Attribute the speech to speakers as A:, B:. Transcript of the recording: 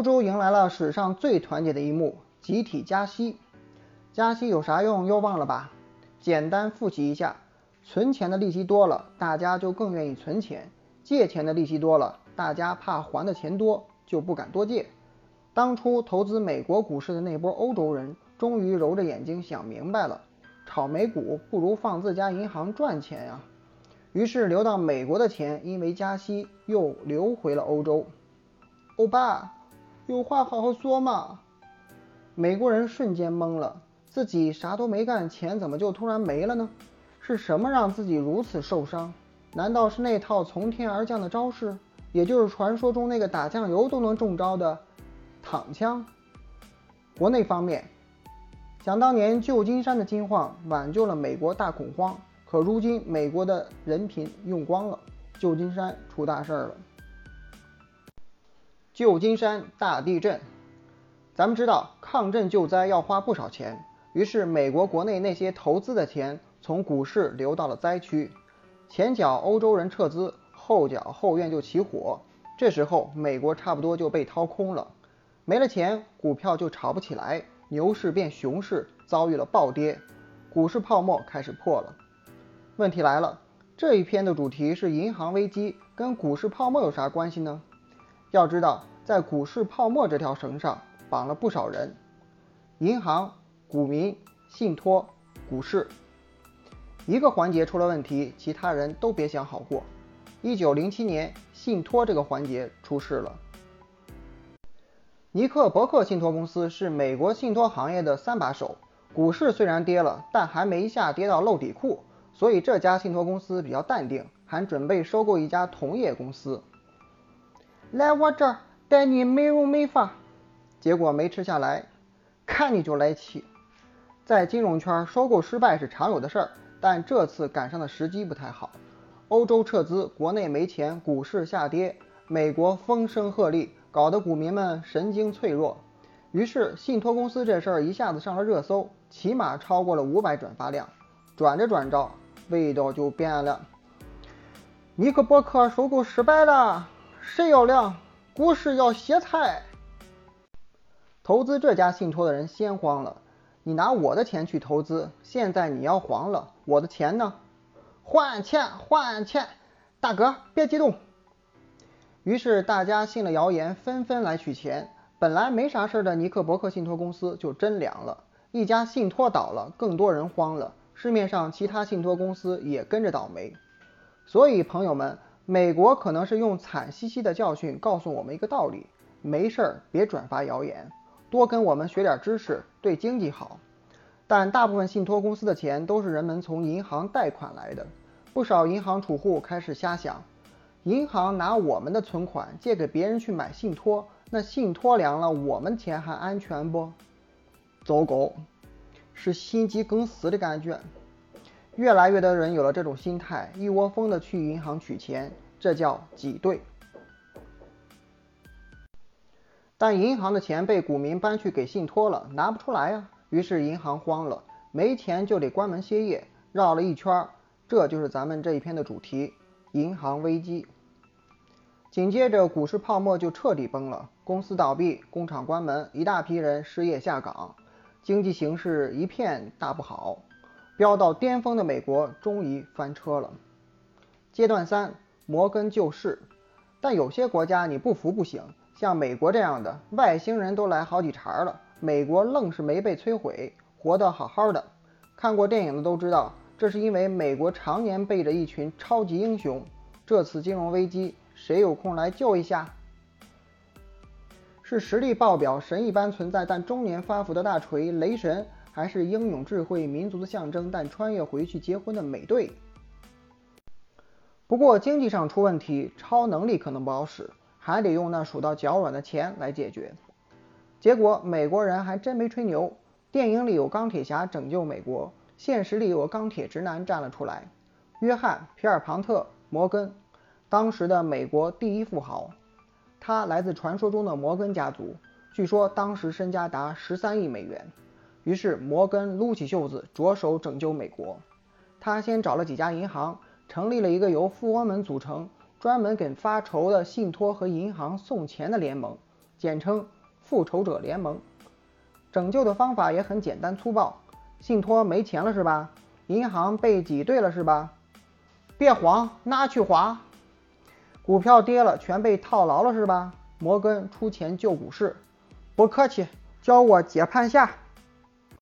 A: 欧洲迎来了史上最团结的一幕——集体加息。加息有啥用？又忘了吧？简单复习一下：存钱的利息多了，大家就更愿意存钱；借钱的利息多了，大家怕还的钱多，就不敢多借。当初投资美国股市的那波欧洲人，终于揉着眼睛想明白了：炒美股不如放自家银行赚钱呀。于是流到美国的钱，因为加息又流回了欧洲。欧巴，有话好好说嘛！美国人瞬间懵了。自己啥都没干，钱怎么就突然没了呢？是什么让自己如此受伤？难道是那套从天而降的招式，也就是传说中那个打酱油都能中招的躺枪？国内方面，想当年旧金山的金矿挽救了美国大恐慌，可如今美国的人品用光了，旧金山出大事儿了。旧金山大地震，咱们知道抗震救灾要花不少钱。于是，美国国内那些投资的钱从股市流到了灾区，前脚欧洲人撤资，后脚后院就起火。这时候，美国差不多就被掏空了，没了钱，股票就炒不起来，牛市变熊市，遭遇了暴跌，股市泡沫开始破了。问题来了，这一篇的主题是银行危机，跟股市泡沫有啥关系呢？要知道，在股市泡沫这条绳上绑了不少人，银行。股民、信托、股市，一个环节出了问题，其他人都别想好过。一九零七年，信托这个环节出事了。尼克伯克信托公司是美国信托行业的三把手，股市虽然跌了，但还没下跌到漏底库，所以这家信托公司比较淡定，还准备收购一家同业公司。来我这儿带你美容美发，结果没吃下来，看你就来气。在金融圈，收购失败是常有的事儿，但这次赶上的时机不太好。欧洲撤资，国内没钱，股市下跌，美国风声鹤唳，搞得股民们神经脆弱。于是，信托公司这事儿一下子上了热搜，起码超过了五百转发量。转着转着，味道就变了。尼克伯克收购失败了，谁要凉？股市要歇菜。投资这家信托的人先慌了。你拿我的钱去投资，现在你要黄了，我的钱呢？换钱，换钱！大哥，别激动。于是大家信了谣言，纷纷来取钱。本来没啥事的尼克伯克信托公司就真凉了，一家信托倒了，更多人慌了，市面上其他信托公司也跟着倒霉。所以朋友们，美国可能是用惨兮兮的教训告诉我们一个道理：没事儿别转发谣言。多跟我们学点知识，对经济好。但大部分信托公司的钱都是人们从银行贷款来的，不少银行储户开始瞎想：银行拿我们的存款借给别人去买信托，那信托凉了，我们钱还安全不？走狗，是心肌梗死的感觉。越来越多人有了这种心态，一窝蜂的去银行取钱，这叫挤兑。但银行的钱被股民搬去给信托了，拿不出来呀。于是银行慌了，没钱就得关门歇业，绕了一圈，这就是咱们这一篇的主题——银行危机。紧接着股市泡沫就彻底崩了，公司倒闭，工厂关门，一大批人失业下岗，经济形势一片大不好。飙到巅峰的美国终于翻车了。阶段三：摩根救市。但有些国家你不服不行。像美国这样的外星人都来好几茬了，美国愣是没被摧毁，活得好好的。看过电影的都知道，这是因为美国常年背着一群超级英雄。这次金融危机，谁有空来救一下？是实力爆表、神一般存在但中年发福的大锤雷神，还是英勇智慧、民族的象征但穿越回去结婚的美队？不过经济上出问题，超能力可能不好使。还得用那数到脚软的钱来解决，结果美国人还真没吹牛。电影里有钢铁侠拯救美国，现实里有钢铁直男站了出来。约翰·皮尔庞特·摩根，当时的美国第一富豪，他来自传说中的摩根家族，据说当时身家达十三亿美元。于是摩根撸起袖子，着手拯救美国。他先找了几家银行，成立了一个由富翁们组成。专门给发愁的信托和银行送钱的联盟，简称复仇者联盟。拯救的方法也很简单粗暴，信托没钱了是吧？银行被挤兑了是吧？别慌，拿去花。股票跌了，全被套牢了是吧？摩根出钱救股市。不客气，教我解盘下。